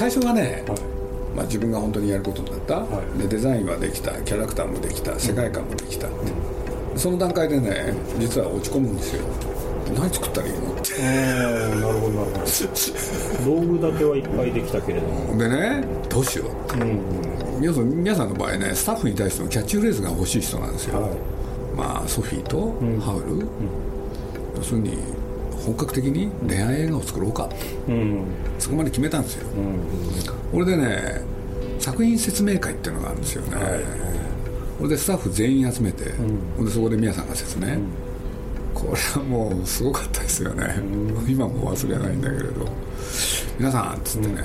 最初はね、まあ、自分が本当にやることになった、でデザインはできた。キャラクターもできた。世界観もできたって、その段階でね実は落ち込むんですよ。何作ったらいいのって。なるほどなるほど。道具立てはいっぱいできたけれども。でねどうしよう。って、うん、皆さん皆さんの場合ねスタッフに対してのキャッチフレーズが欲しい人なんですよ、はい、まあソフィーとハウル、うん、要するに本格的に恋愛映画を作ろうか、うん、そこまで決めたんですよ、これでね作品説明会っていうのがあるんですよね、はい、これでスタッフ全員集めて、うん、でそこで宮さんが説明、これはもうすごかったですよね、今も忘れないんだけれど皆さんっつってね、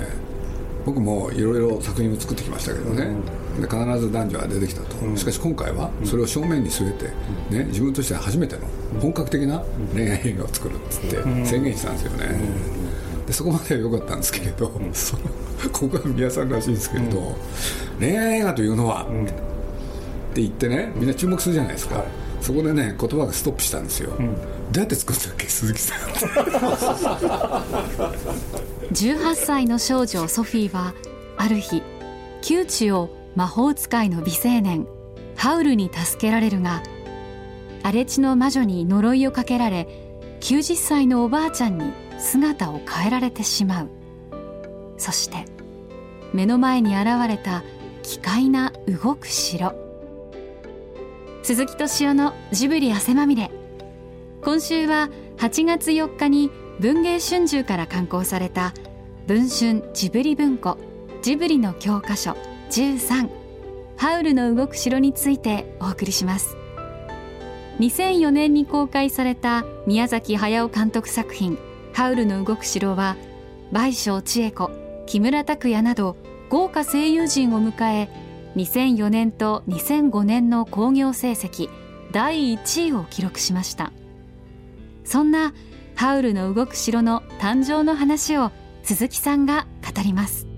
僕もいろいろ作品を作ってきましたけどね、で必ず男女は出てきたと、しかし今回はそれを正面に据えて、ね、自分としては初めての本格的な恋愛映画を作るっつって宣言したんですよね、でそこまでは良かったんですけれど、そのここは宮さんらしいんですけれど、恋愛映画というのは、って言ってねみんな注目するじゃないですか、そこでね言葉がストップしたんですよ、どうやって作ったっけ鈴木さん。18歳の少女ソフィーはある日窮地を魔法使いの美青年ハウルに助けられるが荒れ地の魔女に呪いをかけられ90歳のおばあちゃんに姿を変えられてしまう。そして目の前に現れた奇怪な動く城。鈴木敏夫のジブリ汗まみれ。今週は8月4日に文藝春秋から刊行された文春ジブリ文庫ジブリの教科書13ハウルの動く城についてお送りします。2004年に公開された宮崎駿監督作品ハウルの動く城は倍賞千恵子木村拓哉など豪華声優陣を迎え2004年と2005年の興行成績第1位を記録しました。そんなハウルの動く城の誕生の話を鈴木さんが語ります。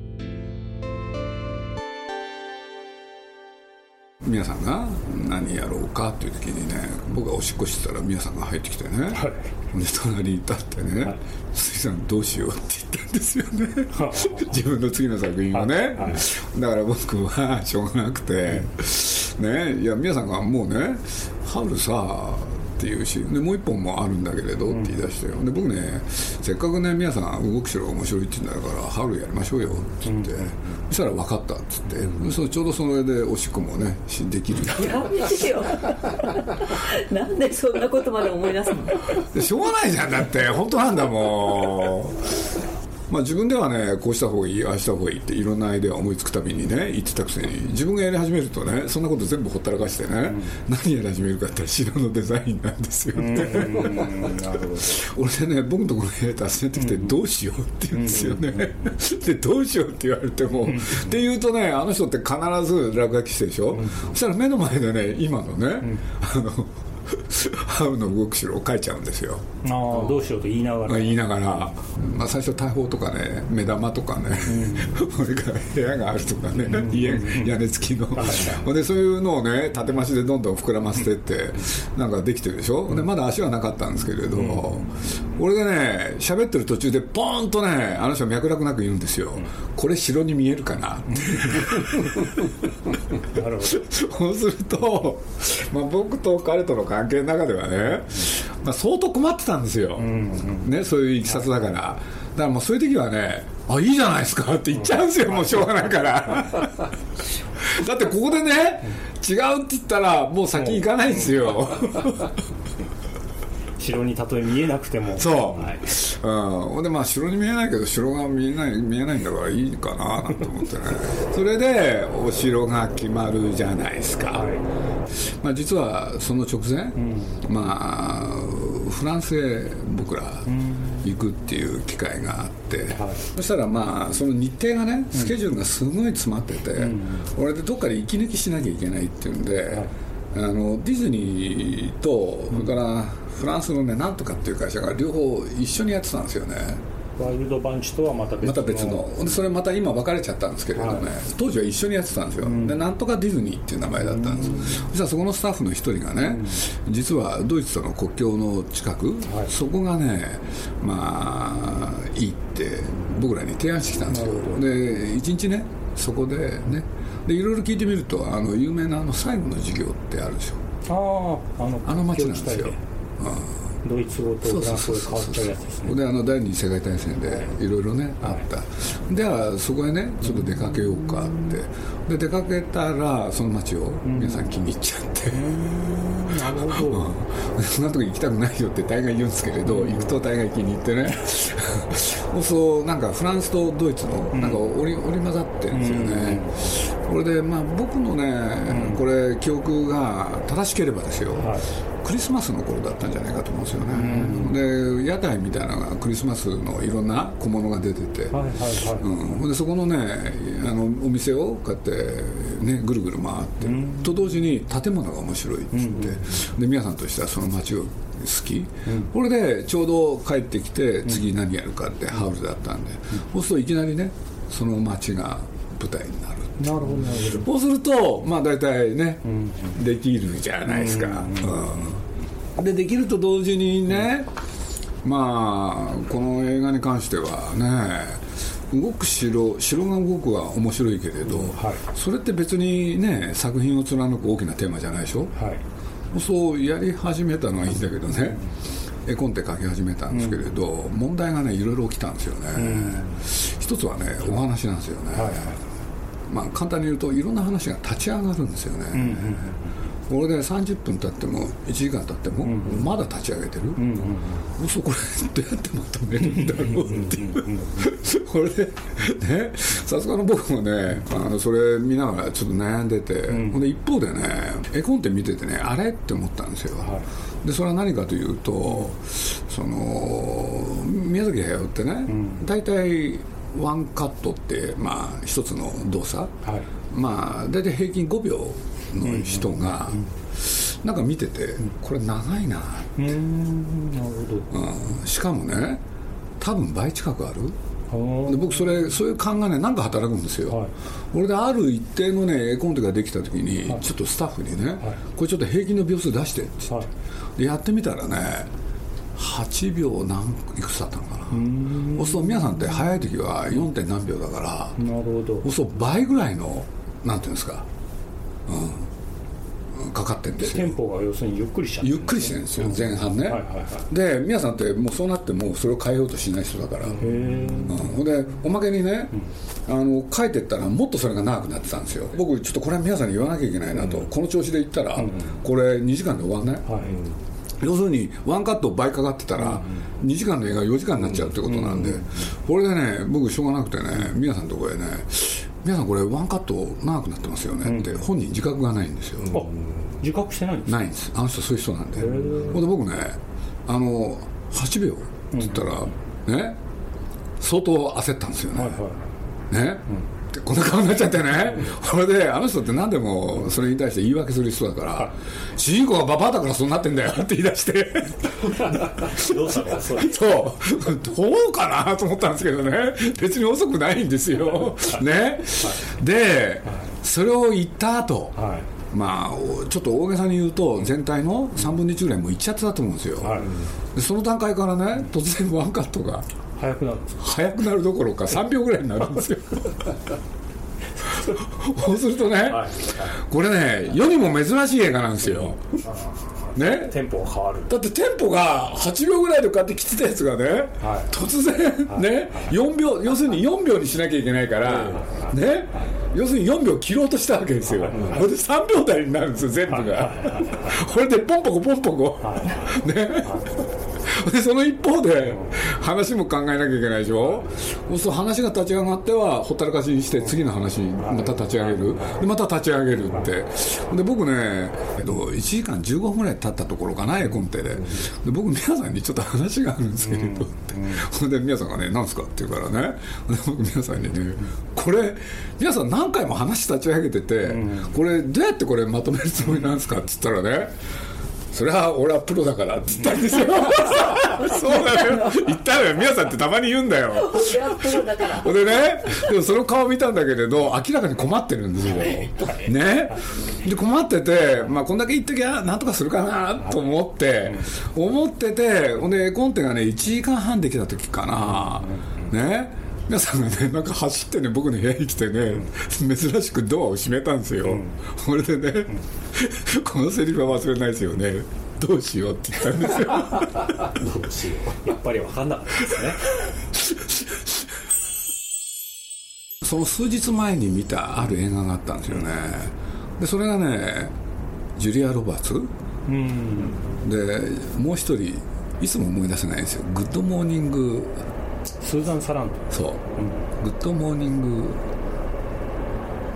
皆さんが何やろうかっていう時にね僕がおしっこしてたら皆さんが入ってきてね、はい、で隣に立ってね「はい、鈴木さんどうしよう」って言ったんですよね。自分の次の作品をね、はい、だから僕はしょうがなくて、ねいや皆さんがもうね「ハウルさっていうしでもう一本もあるんだけれどって言い出して、うん、で僕ねせっかくね皆さん動くしろ面白いって言うんだから春やりましょうよって言って、うん、そしたら分かったっつって、うん、そちょうどそれでおしっこもねできる やめてよ。なんでそんなことまで思い出すの？しょうがないじゃんだって。本当なんだもんまあ、自分ではねこうした方がいいああした方がいいっていろんなアイデアを思いつくたびにね言ってたくせに自分がやり始めるとねそんなこと全部ほったらかしてね、うん、何やり始めるかって城のデザインなんですよね。俺でね僕のところに訪ねてきてどうしようって言うんですよね、でどうしようって言われても、って言うとねあの人って必ず落書きしてるでしょ、そしたら目の前でね今のね、あのハウの動く城を書いちゃうんですよ。ああどうしようと言いながら。言いながら、まあ、最初大砲とかね目玉とかね、それから部屋があるとかね、うん、家屋根付きの、うん、でそういうのをね縦増しでどんどん膨らませてってなんかできてるでしょ？でまだ足はなかったんですけれど、うん、俺がね喋ってる途中でポーンとねあの人脈絡なく言うんですよ、これ城に見えるかな？って なるほど。そうすると、まあ、僕と彼との関関係の中ではね、まあ、相当困ってたんですよ、ね、そういういきさつだから、だからもうそういう時はね、あいいじゃないですかって言っちゃうんですよ、もうしょうがないから。だってここでね、違うって言ったら、もう先行かないんですよ。城にたとえ見えなくても。そう、はい、うん、でまあ城に見えないけど城が見えない見えないんだからいいかななんて思ってね。それでお城が決まるじゃないですか、はい、まあ、実はその直前、うん、まあフランスへ僕ら行くっていう機会があって、うんはい、そしたらまあその日程がねスケジュールがすごい詰まってて、うん、俺でどっかで息抜きしなきゃいけないっていうんで、あのディズニーとそれからフランスのねなんとかっていう会社が両方一緒にやってたんですよね。ワイルドバンチとはまた別の。また別の。でそれまた今別れちゃったんですけれどね、はい。当時は一緒にやってたんですよ、でなんとかディズニーっていう名前だったんです、そしたらそこのスタッフの一人がね、実はドイツとの国境の近く、はい。そこがねまあいいって僕らに提案してきたんですよ。で一日ねそこでねでいろいろ聞いてみるとあの有名なあの最後の授業ってあるでしょ。あああのあの街なんですよ。ドイツ語とフランス語で変わっちゃうやつですねであの第二次世界大戦でい。ろいろね、あった。ではそこへねちょっと出かけようかって。で出かけたらその街を皆さん気に入っちゃって、なるほど、そんなとこ行きたくないよって大概言うんですけれど、行くと大概気に入ってね。そうなんかフランスとドイツのなんか織り織り交ざってるんですよね、これでまあ僕のね、これ記憶が正しければですよ、はい。クリスマスの頃だったんじゃないかと思うんですよね、で屋台みたいなのがクリスマスのいろんな小物が出てて、でそこのねあのお店をこうやって、ね、ぐるぐる回って、と同時に建物が面白いっつって、で皆さんとしてはその街を好き、これでちょうど帰ってきて次何やるかってハウルだったんで、そうするといきなりねその街が舞台になるなるほどなるほど。そうするとまあ大体ね、できるじゃないですか、うんでできると同時にね、まあこの映画に関してはね動く城城が動くは面白いけれど、はい。それって別にね作品を貫く大きなテーマじゃないでしょ、はい。そうやり始めたのはいいんだけどね、絵コンテ書き始めたんですけれど、問題がねいろいろ起きたんですよね、一つはねお話なんですよね、はいはいまあ、簡単に言うといろんな話が立ち上がるんですよね、これで30分経っても1時間経っても、まだ立ち上げてる、嘘これどうやってまとめるんだろうっていう。これでねさすがの僕もねあのそれ見ながらちょっと悩んでて、ほんで一方でね絵コンテ見ててねあれって思ったんですよ、でそれは何かというとその宮崎駿ってね、大体ワンカットってまあ一つの動作、はい。まあ大体平均5秒の人が、なんか見ててこれ長いな、うーん。なるほうん。しかもね多分倍近くある。どで僕それそういう勘がねなんか働くんですよ、はい。これである一定のね絵コンテができた時に、ちょっとスタッフにね、これちょっと平均の秒数出してって言って、はい。でやってみたらね8秒何いくつだったの？そうすると皆さんって早い時は 4. 点何秒だからなるほど。そう倍ぐらいのなんていうんですか、うん、かかってるんですよ。テンポが要するにゆっくりしちゃってゆっくりしてるんですよ前半ね、はいはいはい。で皆さんってもうそうなってもそれを変えようとしない人だから、へえうん。ほんでおまけにね、あの書いてったらもっとそれが長くなってたんですよ。僕ちょっとこれは皆さんに言わなきゃいけないなと、この調子で言ったら、これ2時間で終わんない、はい要するにワンカット倍かかってたら2時間の映画4時間になっちゃうってことなんでこれでね僕しょうがなくてね皆さんのところへね皆さんこれワンカット長くなってますよねって本人自覚がないんですよ。あ自覚してないんですか？ないんです。あの人そういう人なんで。ほんで僕ねあの8秒って言ったらね相当焦ったんですよね、はいはいね、でこんな顔になっちゃってね、これであの人って何でもそれに対して言い訳する人だから、主人公がババアだからそうなってんだよって言い出して、どう。したのそう、どうかなと思ったんですけどね、別に遅くないんですよ、ね、で、それを言った後、はい。まあ、おちょっと大げさに言うと、全体の3分の1ぐらいもういっちゃってたと思うんですよ、はい。でその段階からね、突然ワンカットが。早くなるんですか？早くなるどころか3秒ぐらいになるんですよ。そうするとね、はい。これね世にも珍しい映画なんですよ。ね？テンポが変わる。だってテンポが8秒ぐらいでこうやって来てたやつがね、はい。突然ね、4秒要するに4秒にしなきゃいけないから、ね？要するに4秒切ろうとしたわけですよ、これで3秒台になるんですよ全部が、これでポンポコポンポコ、ね？でその一方で話も考えなきゃいけないでしょ？そうすると話が立ち上がってはほったらかしにして次の話にまた立ち上げる。でまた立ち上げるって。で僕ね、えっと、1時間15分ぐらい経ったところかな絵コンテで。で僕皆さんにちょっと話があるんですけれどって。ほんで皆さんがね「何すか?」って言うからね。で僕皆さんにねこれ皆さん何回も話立ち上げててこれどうやってこれまとめるつもりなんですか？って言ったらねそれは俺はプロだからって言ったんですよ。そうだよ。言ったのよ。皆さんってたまに言うんだよ。俺はプロだから。でねでもその顔見たんだけれど明らかに困ってるんですよ。ね。で困ってて、まあ、こんだけ言っときゃなんとかするかなと思って思っててほんでコンテがね1時間半できた時かな。ね皆さんがねなんか走ってね僕の部屋に来てね珍しくドアを閉めたんですよ、これでねこのセリフは忘れないですよね。どうしようって言ったんですよ。どうしよう。やっぱり分かんなかったですね。その数日前に見たある映画があったんですよね。でそれがねジュリア・ロバーツ。うん。でもう一人いつも思い出せないんですよ。グッドモーニングスーザン・サラントそう、グッドモーニング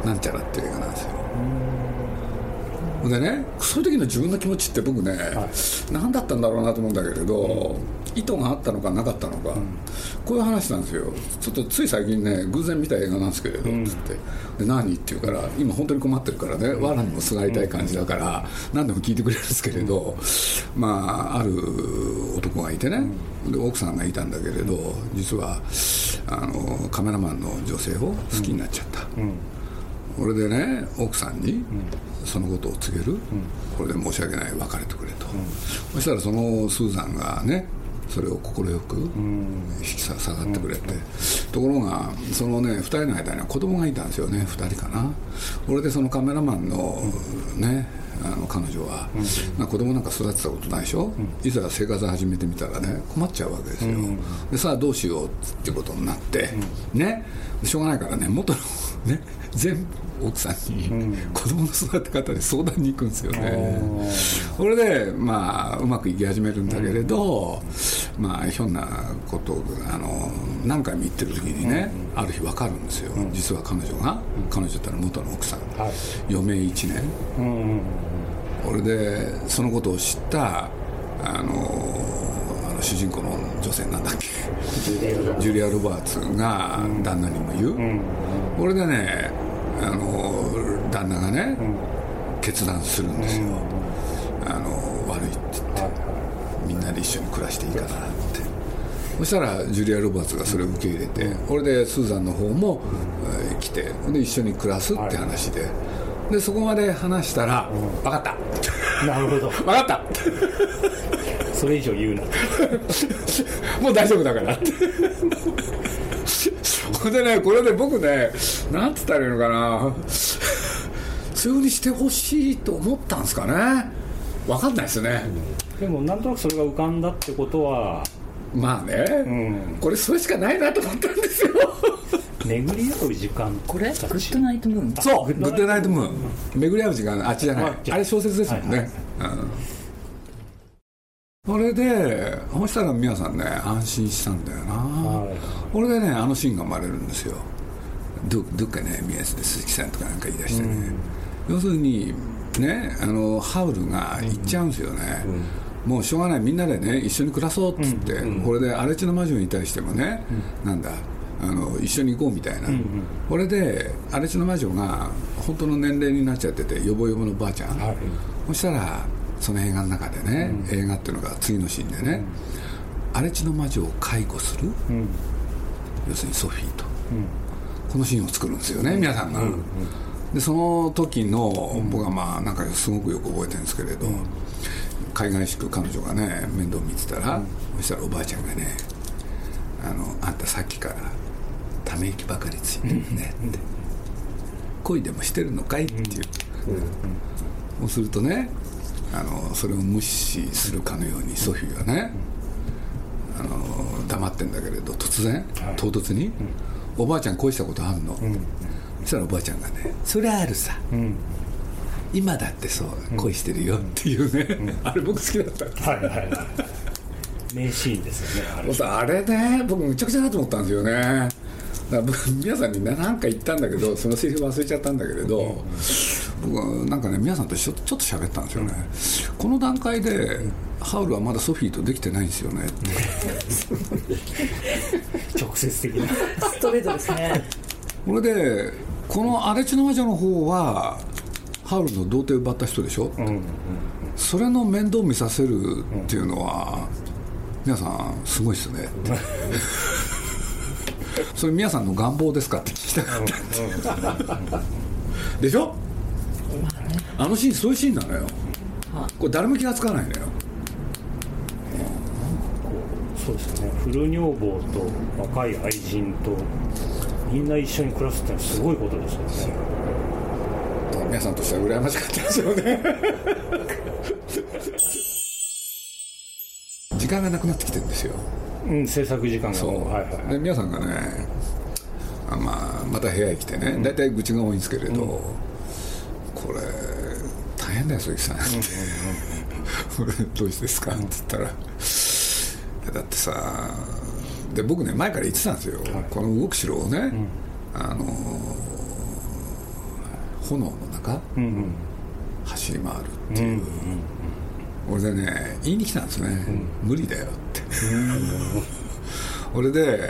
なんちゃらっていう映画なんですよ。でねそういう時の自分の気持ちって僕ね、何だったんだろうなと思うんだけれど、意図があったのかなかったのか、こういう話なんですよ。ちょっとつい最近ね偶然見た映画なんですけれど、つって。で何って言うから今本当に困ってるからね藁にもすがりたい感じだから、何でも聞いてくれるんですけれど、まあある男がいてね、で奥さんがいたんだけれど実はあのカメラマンの女性を好きになっちゃった、これでね奥さんにそのことを告げる、これで申し訳ない別れてくれと、そしたらそのスーザンがねそれを快く引き下がってくれて、ところがそのね2人の間には子供がいたんですよね2人かな。これでそのカメラマンのねあの彼女は、まあ子供なんか育てたことないでしょ、いざ生活始めてみたらね困っちゃうわけですよ、でさあどうしようってことになって、ね。しょうがないからね元のね全部奥さんに子供の育て方で相談に行くんですよね、それでまあうまくいき始めるんだけれど、まあひょんなことをあの何回も言ってる時にね、ある日分かるんですよ、実は彼女が、彼女ったら元の奥さん、はい。余命1年うんうんこれでそのことを知ったあのあの主人公の女性なんだっけ？ジュリア・ロバーツが旦那にも言う、これでねあの旦那がね、決断するんですよ、あの悪いって言って、みんなで一緒に暮らしていいかなって。そしたらジュリア・ロバーツがそれを受け入れて、これでスーザンの方も、えー来てで一緒に暮らすって話で、でそこまで話したら「分かった。なるほど。分かった。それ以上言うな。もう大丈夫だから」ってほんでねこれで僕ねなんつったらいいのかな。そういうふうにしてほしいと思ったんですかね。分かんないですね、でもなんとなくそれが浮かんだってことは。まあね、ん。これそれしかないなと思ったんですよ巡り合う時間。これ？グッドナイトムーン？そうグッドナイトムーン。巡り合う時間あっちじゃない。あれ小説ですもんね、うん、それでそしたら皆さんね安心したんだよな、はい。これでねあのシーンが生まれるんですよ。どどっかね宮鈴木さんとかなんか言い出してね、要するにねあのハウルが行っちゃうんですよね、もうしょうがないみんなでね一緒に暮らそうっつって、これで荒地の魔女に対してもね、なんだあの一緒に行こうみたいな、これで荒地の魔女が本当の年齢になっちゃっててヨボヨボのばあちゃん、はい。そしたらその映画の中でね、映画っていうのが次のシーンでね、荒地の魔女を介護する、うん。要するにソフィーと、このシーンを作るんですよね、皆さんが、でその時の、僕はまあなんかすごくよく覚えてるんですけれど、海外しく彼女がね面倒見てたら、そしたらおばあちゃんがねあの「あんたさっきからため息ばかりついてるね」って「恋でもしてるのかい?」って言う、そうするとねあのそれを無視するかのようにソフィーはね、あの黙ってんだけれど突然、唐突に、おばあちゃん恋したことあるの、そしたらおばあちゃんがね「それあるさ、ん。今だってそう恋してるよ」っていうね、あれ僕好きだった。はいはいはい。名シーンですよねあれ。さあれね僕むちゃくちゃだと思ったんですよねだから僕皆さんにね何か言ったんだけどそのセリフ忘れちゃったんだけれど僕はなんかね皆さんとちょちょっと喋ったんですよね、この段階でハウルはまだソフィーとできてないんですよね。っ て直接的な。ストレートですね。これでこの荒地の魔女の方はハウルの童貞を奪った人でしょ、それの面倒見させるっていうのは、皆さんすごいっすね それ皆さんの願望ですか？って聞きたかったでしょ？あのシーンそういうシーンなのよ。これ誰も気がつかないのよ。そうですね。フル女房と若い愛人とみんな一緒に暮らすってのはすごいことですよね。皆さんとしては羨ましかったですよね。時間がなくなってきてるんですようん制作時間がそう、はいはいで皆さんがねあ、まあ、また部屋へ来てね。大体、愚痴が多いんですけれど、これ大変だよ鈴木さん、これどうしてですか？って言ったら、だってさで僕ね前から言ってたんですよ、この動く城をね、あの炎の中、うんうん。走り回るっていう、俺でね言いに来たんですね、無理だよって、俺で、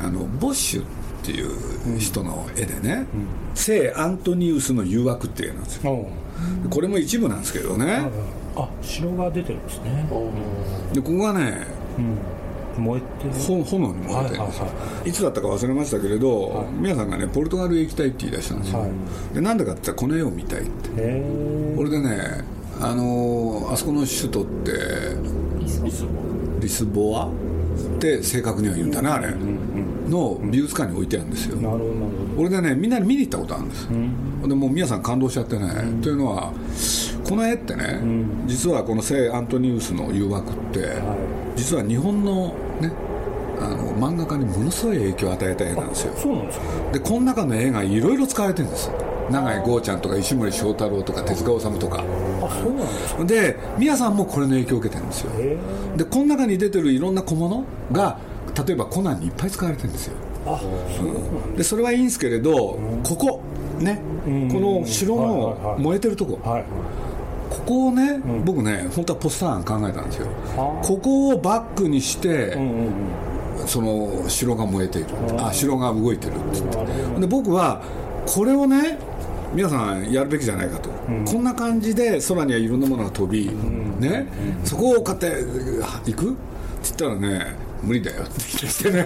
あのボッシュっていう人の絵でね、聖アントニウスの誘惑っていう絵なんですよ。これも一部なんですけどね。あ城が出てるんですね。でここがね燃えて炎に燃えてはいいつだったか忘れましたけれど、皆さんがねポルトガルへ行きたいって言い出したんですよ、はい。でなんでかって言ったらこの絵を見たいって。へえこれでねあのーあそこの首都ってリスボアって正確には言うんだねあれ。の美術館に置いてあるんですよ。なるほど俺でねみんなに見に行ったことあるんです。でもう皆さん感動しちゃってね。というのはこの絵ってね実はこの聖アントニウスの誘惑って実は日本のねあの漫画家にものすごい影響を与えた絵なんですよ。そうなんですか？でこの中の絵がいろいろ使われてるんです永井豪ちゃんとか石森章太郎とか手塚治虫とか。あそうなんですか。で宮さんもこれの影響を受けてるんですよ。でこの中に出てるいろんな小物が例えばコナンにいっぱい使われてるんですよ。あそうなんでそれはいいんですけれど、ここね、ん。この城のはい燃えてるとこ、はいここをね、僕ね本当はポスター案考えたんですよ。はあ。ここをバックにして、その城が燃えている。あ城が動いてるって言って。で僕はこれをね皆さんやるべきじゃないかと、こんな感じで空にはいろんなものが飛び、ねそこを買って行く？って言ったらね無理だよ。って言い出してね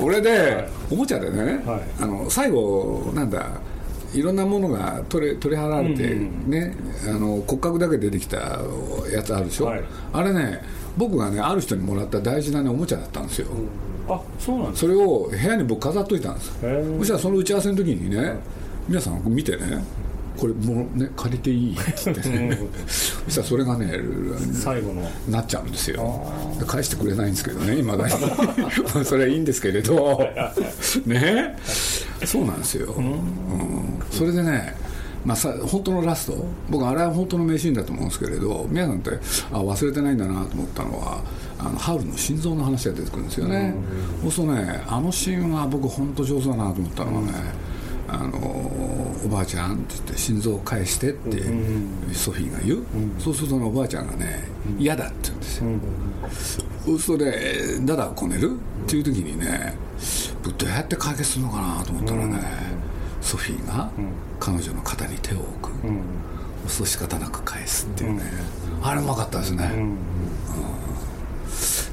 俺で、おもちゃでね、はい。あの最後なんだいろんなものが取れ取り払われて、ねあの骨格だけ出てきたやつあるでしょ、はい。あれね僕がねある人にもらった大事な、ね、おもちゃだったんですよ、あそうなんです。それを部屋に僕飾っといたんです。そしたらその打ち合わせの時にね皆さん見てねこれもうね借りていいって言ってね。そしたらそれがね最後の。なっちゃうんですよ。で返してくれないんですけどねいまだに。まあそれはいいんですけれど。ね？そうなんですよ、うん。それでねまあ、さ本当のラスト。僕あれは本当の名シーンだと思うんですけれど皆さんってあ忘れてないんだなと思ったのはあのハウルの心臓の話が出てくるんですよね、そうするとねあのシーンは僕本当上手だなと思ったのはね、あのおばあちゃんって言って心臓を返してってソフィーが言う、そうするとねおばあちゃんがね嫌だって言うんですよ、そうするとねダダをこねる？っていう時にね僕どうやって解決するのかなと思ったらね、ソフィーが彼女の肩に手を置く、そう仕方なく返すっていうね、あれうまかったですね、うん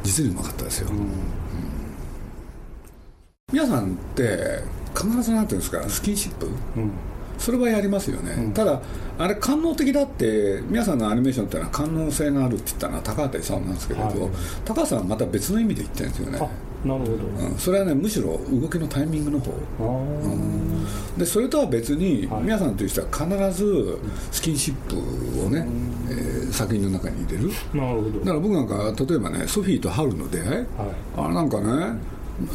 実にうまかったですよ、うん。皆さんって必ずなんていうんですかスキンシップ、それはやりますよね、ただあれ官能的だって皆さんのアニメーションってのは官能性があるって言ったのは高畑さんなんですけれど、はい。高畑さんはまた別の意味で言ってるんですよね。あなるほど、うん。それはねむしろ動きのタイミングの方。あでそれとは別に、皆さんという人は必ずスキンシップをね、えー作品の中に入れる。あなるほど。だから僕なんか例えばねソフィーとハウルの出会い、あなんかね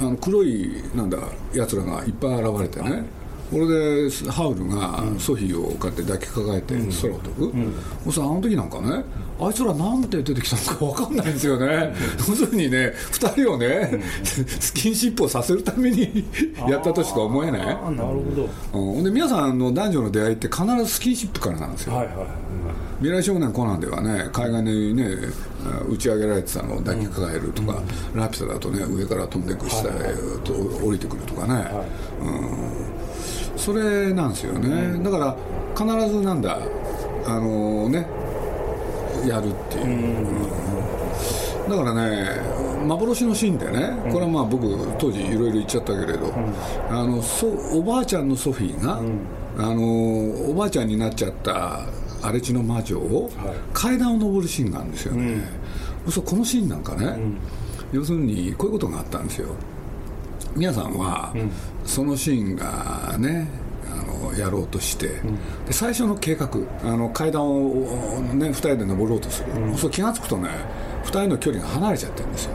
あの黒いなんだやつらがいっぱい現れてね、これでハウルがソフィーをこうやって抱きかかえて空を飛ぶ、そしたらあの時なんかねあいつらなんで出てきたのか分かんないんですよね。要するにね2人をね、スキンシップをさせるためにやったとしか思えない。あなるほど。うん、で皆さんの男女の出会いって必ずスキンシップからなんですよ、はいはいはい未来少年コナンではね海岸にね打ち上げられてたのを抱きかかえるとか、ラピュタだとね上から飛んでいく下へと降りてくるとかね、うん、それなんですよね、だから必ずなんだあのねやるっていう、うん。だからね幻のシーンでねこれはまあ僕当時いろいろ言っちゃったけれど、あのそおばあちゃんのソフィーが、あのおばあちゃんになっちゃった荒地の魔女を階段を上るシーンがあるんですよね、そうこのシーンなんかね、要するにこういうことがあったんですよ皆さんは、そのシーンがねあのやろうとして、で最初の計画あの階段を、ね、2人で登ろうとする、そう気が付くとね2人の距離が離れちゃってるんですよ、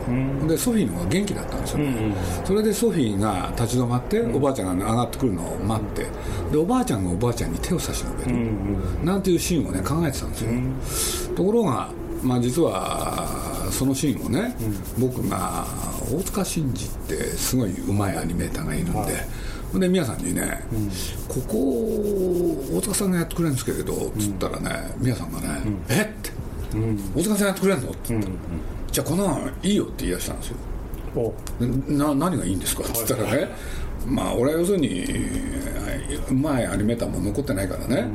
でソフィーの方が元気だったんですよ、ねそれでソフィーが立ち止まって、おばあちゃんが上がってくるのを待ってでおばあちゃんがおばあちゃんに手を差し伸べる、なんていうシーンをね考えてたんですよ、ところが、まあ、実はそのシーンをね、僕が大塚真治ってすごいうまいアニメーターがいるんで、で宮さんにね、ここ大塚さんがやってくれるんですけれどつったらね宮さんがね、えって、大塚さんやってくれるの？って言ったら、じゃあこんなのいいよって言い出したんですよ。な何がいいんですか？って言ったらね、まあ俺は要するにうまいアニメーターも残ってないからね、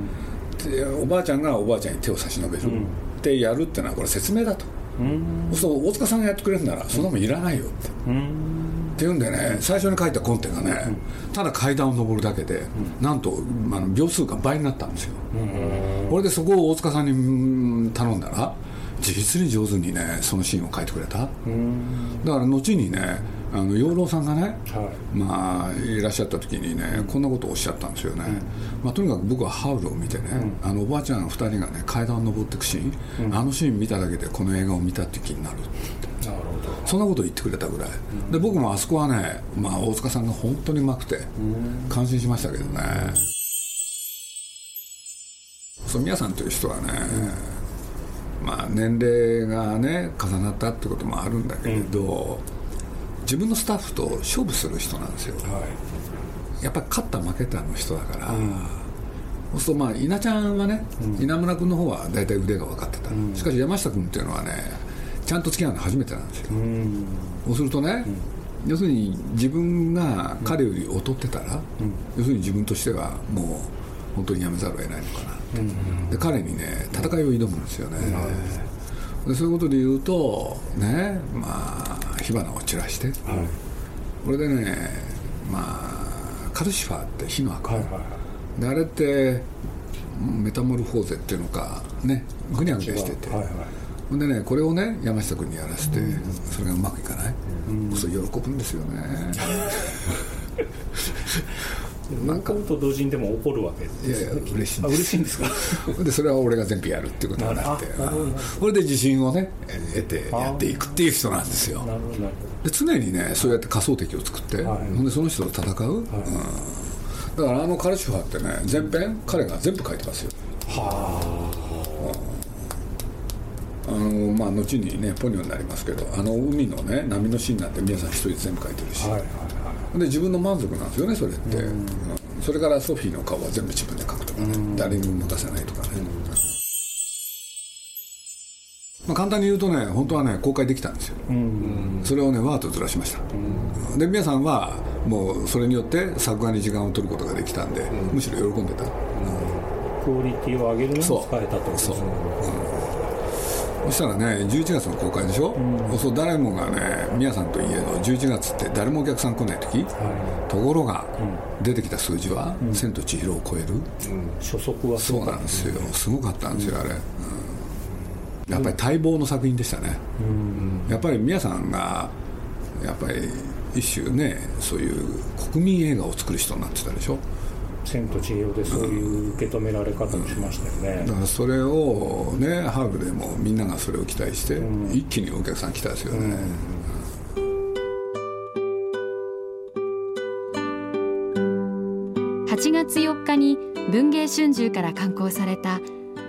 でおばあちゃんがおばあちゃんに手を差し伸べる。ってやるってのはこれ説明だと、そう大塚さんがやってくれるならそんなもんいらないよって、っていうんでね最初に書いたコンテがね、ただ階段を上るだけで、なんとあの秒数が倍になったんですよ、これでそこを大塚さんにうん頼んだら実に上手にねそのシーンを書いてくれた。だから後にねあの養老さんがね、はい。まあ、いらっしゃった時にね、こんなことをおっしゃったんですよね、まあ、とにかく僕はハウルを見てね、あのおばあちゃん2人がね階段を登っていくシーン、あのシーン見ただけでこの映画を見たって気になるなるほど。そんなことを言ってくれたぐらい、で僕もあそこはね、まあ、大塚さんが本当にうまくて感心しましたけどね、そう宮さんという人はね、まあ、年齢がね重なったってこともあるんだけれど、自分のスタッフと勝負する人なんですよ、やっぱり勝った負けたの人だから、そうするとまあ稲ちゃんはね、稲村君の方は大体腕が分かってた、しかし山下君っていうのはねちゃんと付き合うの初めてなんですよ、そうするとね、要するに自分が彼より劣ってたら、要するに自分としてはもう本当にやめざるを得ないのかなって、で彼にね戦いを挑むんですよね、でそういうことで言うとねまあ火花を散らして、これでねまあカルシファーって火の赤、であれってメタモルフォーゼっていうのかねぐにゃぐにゃしてて、はいはい。ほんでねこれをね山下君にやらせて、それがうまくいかない、そう喜ぶんですよね なんか。と同時にでも怒るわけですいやいや嬉しいんあです。嬉しいんですか？でそれは俺が全部やるっていうことになって。なるほど。これで自信をね得てやっていくっていう人なんですよ。で常にねそうやって仮想敵を作って、はい。ほんでその人と戦う、うん、だからあのカルシファーってね前編彼が全部書いてますよ。あ。のまあ後にねポニョになりますけどあの海のね波のシーンなんて皆さん一人で全部書いてるし、はいはい。はで自分の満足なんですよねそれって、うん。それからソフィーの顔は全部自分で描くとかね、誰にも持たせないとかね、まあ、簡単に言うとね本当はね公開できたんですよ、それをねわーっとずらしました、で皆さんはもうそれによって作画に時間を取ることができたんで、むしろ喜んでた、いクオリティを上げるのに使そう。えたってことですねそしたらね11月の公開でしょ、そう誰もがね宮さんといえど11月って誰もお客さん来ない時、ところが、出てきた数字は「千と千尋」を超える、初速はすそうなんですよ。すごかったんですよ、あれ、うん。やっぱり待望の作品でしたね、やっぱり宮さんがやっぱり一種ねそういう国民映画を作る人になってたでしょ？千と千尋でそういう受け止められ方をしましたよね。だからそれをねハーブでもみんながそれを期待して、一気にお客さん来たですよね、8月4日に文藝春秋から刊行された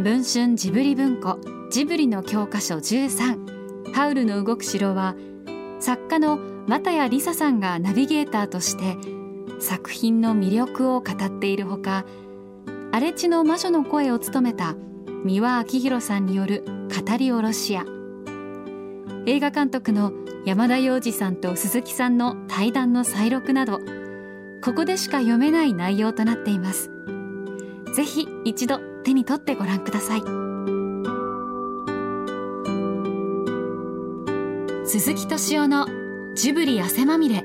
文春ジブリ文庫ジブリの教科書13ハウルの動く城は作家の又谷梨沙さんがナビゲーターとして作品の魅力を語っているほか荒地の魔女の声を務めた三輪明宏さんによる語り下ろしや映画監督の山田洋次さんと鈴木さんの対談の再録などここでしか読めない内容となっています。ぜひ一度手に取ってご覧ください。鈴木敏夫のジブリ汗まみれ。